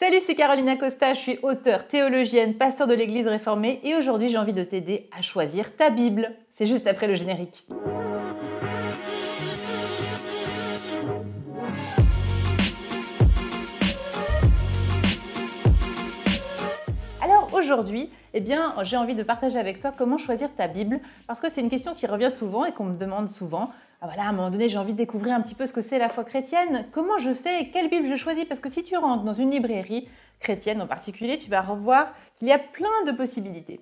Salut, c'est Caroline Acosta, je suis auteure, théologienne, pasteur de l'Église réformée et aujourd'hui j'ai envie de t'aider à choisir ta Bible. C'est juste après le générique. Alors aujourd'hui, eh bien, j'ai envie de partager avec toi comment choisir ta Bible parce que c'est une question qui revient souvent et qu'on me demande souvent. Ah, voilà, à un moment donné, j'ai envie de découvrir un petit peu ce que c'est la foi chrétienne. Comment je fais et quelle Bible je choisis? Parce que si tu rentres dans une librairie chrétienne en particulier, tu vas revoir qu'il y a plein de possibilités.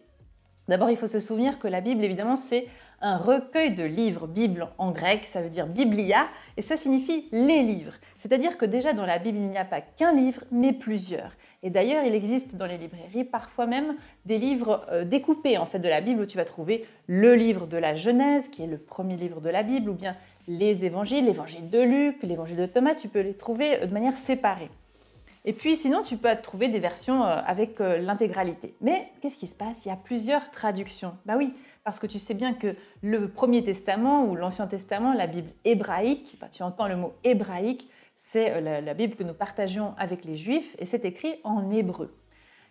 D'abord, il faut se souvenir que la Bible, évidemment, c'est un recueil de livres. Bible en grec, ça veut dire biblia, et ça signifie les livres. C'est-à-dire que déjà dans la Bible, il n'y a pas qu'un livre, mais plusieurs. Et d'ailleurs, il existe dans les librairies parfois même des livres euh, découpés en fait de la Bible où tu vas trouver le livre de la Genèse, qui est le premier livre de la Bible, ou bien les évangiles, l'évangile de Luc, l'évangile de Thomas, tu peux les trouver euh, de manière séparée. Et puis sinon, tu peux trouver des versions euh, avec l'intégralité. Mais qu'est-ce qui se passe? Il y a plusieurs traductions. Bah oui, parce que tu sais bien que le Premier Testament ou l'Ancien Testament, la Bible hébraïque, tu entends le mot hébraïque, c'est euh, la, Bible que nous partageons avec les Juifs et c'est écrit en hébreu.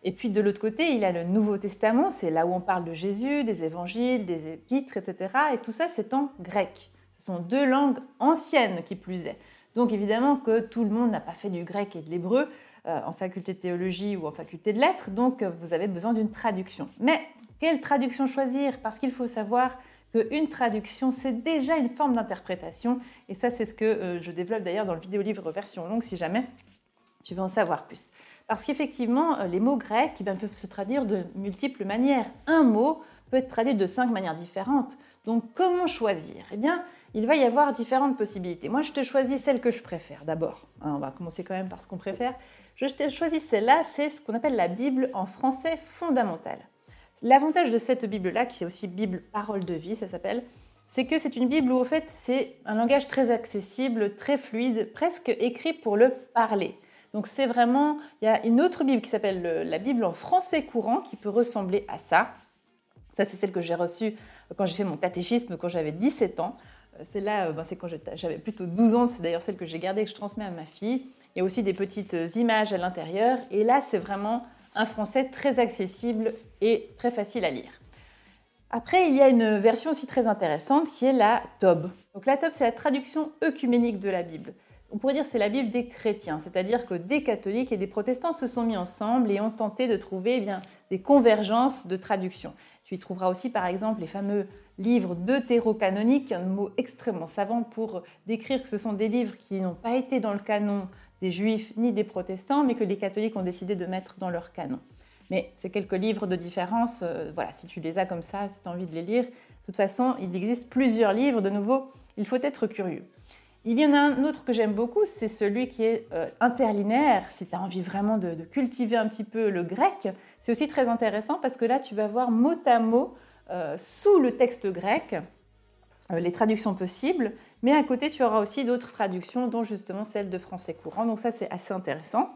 Et puis de l'autre côté, il y a le Nouveau Testament, c'est là où on parle de Jésus, des évangiles, des épîtres, etc. Et tout ça, c'est en grec. Ce sont deux langues anciennes qui plus est. Donc évidemment que tout le monde n'a pas fait du grec et de l'hébreu euh, en faculté de théologie ou en faculté de lettres, donc euh, vous avez besoin d'une traduction. Mais quelle traduction choisir? Parce qu'il faut savoir une traduction, c'est déjà une forme d'interprétation. Et ça, c'est ce que euh, je développe d'ailleurs dans le vidéo-livre version longue, si jamais tu veux en savoir plus. Parce qu'effectivement, euh, les mots grecs eh peuvent se traduire de multiples manières. Un mot peut être traduit de cinq manières différentes. Donc, comment choisir? Eh bien, il va y avoir différentes possibilités. Moi, je te choisis celle que je préfère d'abord. Hein, on va commencer quand même par ce qu'on préfère. Je te choisis celle-là, c'est ce qu'on appelle la Bible en français fondamental. L'avantage de cette Bible-là, qui est aussi Bible parole de vie, ça s'appelle, c'est que c'est une Bible où, au fait, c'est un langage très accessible, très fluide, presque écrit pour le parler. Donc c'est vraiment, il y a une autre Bible qui s'appelle la Bible en français courant qui peut ressembler à ça. Ça, c'est celle que j'ai reçue quand j'ai fait mon catéchisme quand j'avais 17 ans. Euh, celle-là, euh, ben, c'est quand j'avais plutôt 12 ans. C'est d'ailleurs celle que j'ai gardée et que je transmets à ma fille. Il y a aussi des petites images à l'intérieur. Et là, c'est vraiment un français très accessible et très facile à lire. Après, il y a une version aussi très intéressante qui est la Tob. Donc la Tob, c'est la traduction œcuménique de la Bible. On pourrait dire c'est la Bible des chrétiens, c'est-à-dire que des catholiques et des protestants se sont mis ensemble et ont tenté de trouver eh des convergences de traduction. Tu y trouveras aussi par exemple les fameux livres deutérocanoniques, un mot extrêmement savant pour décrire que ce sont des livres qui n'ont pas été dans le canon juifs ni des protestants, mais que les catholiques ont décidé de mettre dans leur canon. Mais c'est quelques livres de différence. Euh, voilà, si tu les as comme ça, si tu as envie de les lire, de toute façon, il existe plusieurs livres. De nouveau, il faut être curieux. Il y en a un autre que j'aime beaucoup, c'est celui qui est euh, interlinéaire. Si tu as envie vraiment de, cultiver un petit peu le grec, c'est aussi très intéressant parce que là, tu vas voir mot à mot, euh, sous le texte grec, les traductions possibles, mais à côté, tu auras aussi d'autres traductions, dont justement celle de français courant. Donc ça, c'est assez intéressant.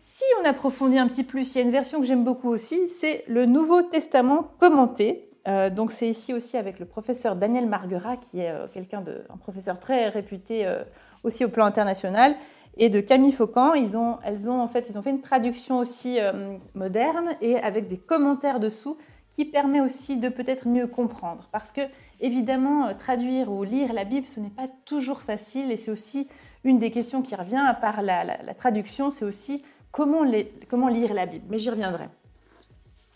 Si on approfondit un petit plus, il y a une version que j'aime beaucoup aussi, c'est le Nouveau Testament commenté. Euh, donc c'est ici aussi avec le professeur Daniel Marguerat, qui est euh, quelqu'un de, un professeur très réputé euh, aussi au plan international, et de Camille Faucan. Ils ont, elles ont en fait, ils ont fait une traduction aussi moderne et avec des commentaires dessous qui permet aussi de peut-être mieux comprendre. Parce que évidemment, traduire ou lire la Bible, ce n'est pas toujours facile et c'est aussi une des questions qui revient à part la, traduction, c'est aussi comment, lire la Bible, mais j'y reviendrai.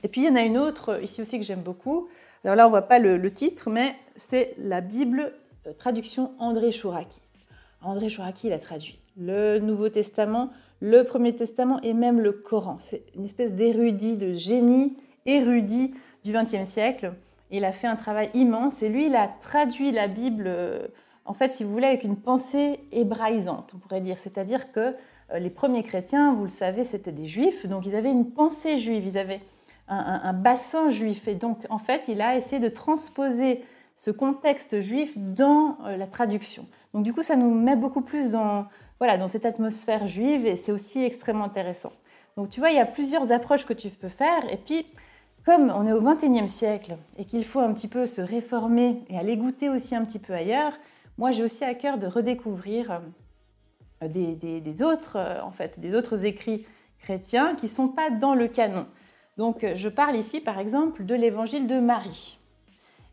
Et puis il y en a une autre ici aussi que j'aime beaucoup. Alors là, on ne voit pas le, titre, mais c'est la Bible euh, traduction André Chouraki. André Chouraki, il a traduit le Nouveau Testament, le Premier Testament et même le Coran. C'est une espèce d'érudit, de génie érudit du XXe siècle. Il a fait un travail immense et lui, il a traduit la Bible, euh, en fait, si vous voulez, avec une pensée hébraïsante, on pourrait dire. C'est-à-dire que euh, les premiers chrétiens, vous le savez, c'était des juifs, donc ils avaient une pensée juive, ils avaient un, bassin juif. Et donc, en fait, il a essayé de transposer ce contexte juif dans euh, la traduction. Donc, du coup, ça nous met beaucoup plus dans, voilà, dans cette atmosphère juive et c'est aussi extrêmement intéressant. Donc, tu vois, il y a plusieurs approches que tu peux faire. Et puis, comme on est au XXIe siècle et qu'il faut un petit peu se réformer et aller goûter aussi un petit peu ailleurs, moi, j'ai aussi à cœur de redécouvrir euh, des, autres, euh, en fait, des autres écrits chrétiens qui ne sont pas dans le canon. Donc je parle ici par exemple de l'évangile de Marie.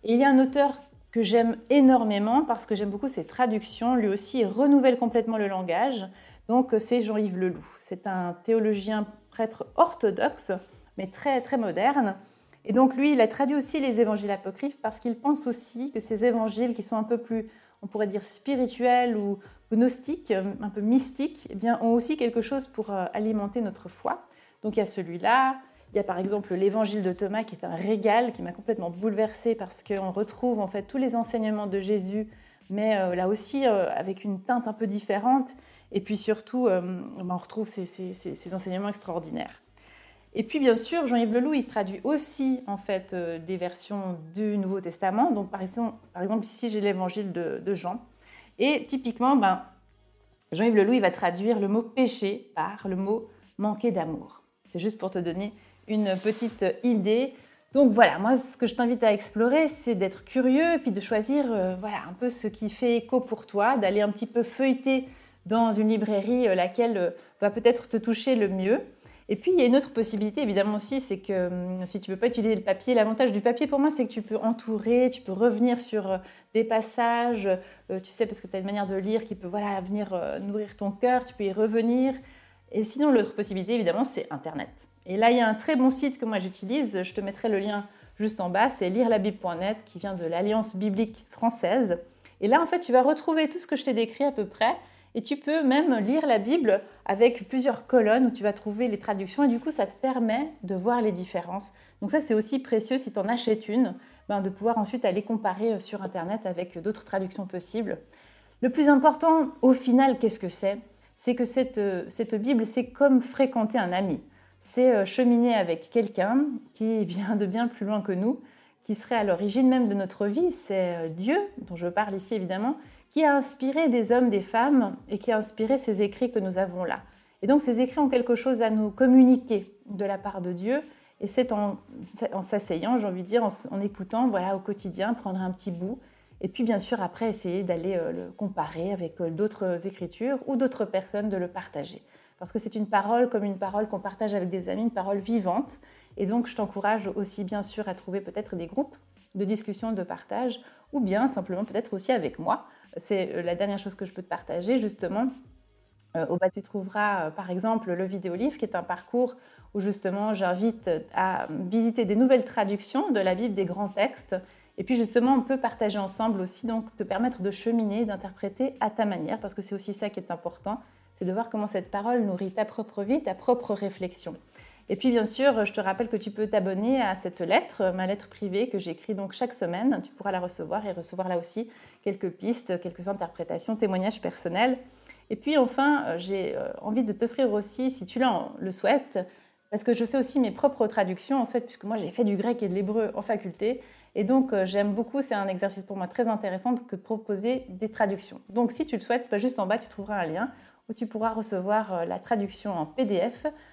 Il y a un auteur que j'aime énormément parce que j'aime beaucoup ses traductions. Lui aussi, il renouvelle complètement le langage. Donc, c'est Jean-Yves Leloup. C'est un théologien prêtre orthodoxe, mais très, très moderne. Et donc, lui, il a traduit aussi les évangiles apocryphes parce qu'il pense aussi que ces évangiles qui sont un peu plus, on pourrait dire, spirituels ou gnostiques, un peu mystiques, eh bien, ont aussi quelque chose pour euh, alimenter notre foi. Donc, il y a celui-là, il y a par exemple l'évangile de Thomas qui est un régal qui m'a complètement bouleversée parce qu'on retrouve en fait tous les enseignements de Jésus, mais euh, là aussi euh, avec une teinte un peu différente. Et puis surtout, euh, ben, on retrouve ces, enseignements extraordinaires. Et puis bien sûr, Jean-Yves Leloup, il traduit aussi en fait des versions du Nouveau Testament. Donc par exemple, par exemple ici j'ai l'évangile de, Jean. Et typiquement, ben, Jean-Yves Leloup, il va traduire le mot péché par le mot manquer d'amour. C'est juste pour te donner une petite idée. Donc voilà, moi ce que je t'invite à explorer, c'est d'être curieux et puis de choisir euh, voilà, un peu ce qui fait écho pour toi, d'aller un petit peu feuilleter dans une librairie euh, laquelle euh, va peut-être te toucher le mieux. Et puis il y a une autre possibilité évidemment aussi, c'est que hum, si tu ne veux pas utiliser le papier, l'avantage du papier pour moi c'est que tu peux entourer, tu peux revenir sur des passages, tu sais parce que tu as une manière de lire qui peut voilà, venir nourrir ton cœur, tu peux y revenir. Et sinon l'autre possibilité évidemment c'est Internet. Et là, il y a un très bon site que moi j'utilise, je te mettrai le lien juste en bas, c'est lirelabible.net qui vient de l'Alliance biblique française. Et là, en fait, tu vas retrouver tout ce que je t'ai décrit à peu près. Et tu peux même lire la Bible avec plusieurs colonnes où tu vas trouver les traductions. Et du coup, ça te permet de voir les différences. Donc ça, c'est aussi précieux si tu en achètes une, ben, de pouvoir ensuite aller comparer euh, sur Internet avec d'autres traductions possibles. Le plus important, au final, qu'est-ce que c'est? C'est que cette, euh, cette Bible, c'est comme fréquenter un ami c'est euh, cheminer avec quelqu'un qui vient de bien plus loin que nous, qui serait à l'origine même de notre vie. C'est Dieu, dont je parle ici évidemment, qui a inspiré des hommes, des femmes, et qui a inspiré ces écrits que nous avons là. Et donc ces écrits ont quelque chose à nous communiquer de la part de Dieu, et c'est en, s'asseyant, j'ai envie de dire, en, écoutant au quotidien, prendre un petit bout, et puis bien sûr après essayer d'aller euh, le comparer avec d'autres écritures ou d'autres personnes, de le partager parce que c'est une parole comme une parole qu'on partage avec des amis, une parole vivante. Et donc, je t'encourage aussi, bien sûr, à trouver peut-être des groupes de discussion, de partage, ou bien simplement peut-être aussi avec moi. C'est euh, la dernière chose que je peux te partager, justement. Euh, au bas, tu trouveras euh, par exemple le vidéo-livre, qui est un parcours où justement j'invite à visiter des nouvelles traductions de la Bible, des grands textes. Et puis justement, on peut partager ensemble aussi, donc te permettre de cheminer, d'interpréter à ta manière, parce que c'est aussi ça qui est important c'est de voir comment cette parole nourrit ta propre vie, ta propre réflexion. Et puis bien sûr, je te rappelle que tu peux t'abonner à cette lettre, ma lettre privée que j'écris donc chaque semaine. Tu pourras la recevoir et recevoir là aussi quelques pistes, quelques interprétations, témoignages personnels. Et puis enfin, euh, j'ai euh, envie de t'offrir aussi, si tu le souhaites, parce que je fais aussi mes propres traductions en fait, puisque moi j'ai fait du grec et de l'hébreu en faculté. Et donc euh, j'aime beaucoup, c'est un exercice pour moi très intéressant que de proposer des traductions. Donc si tu le souhaites, bah, juste en bas tu trouveras un lien où tu pourras recevoir la traduction en PDF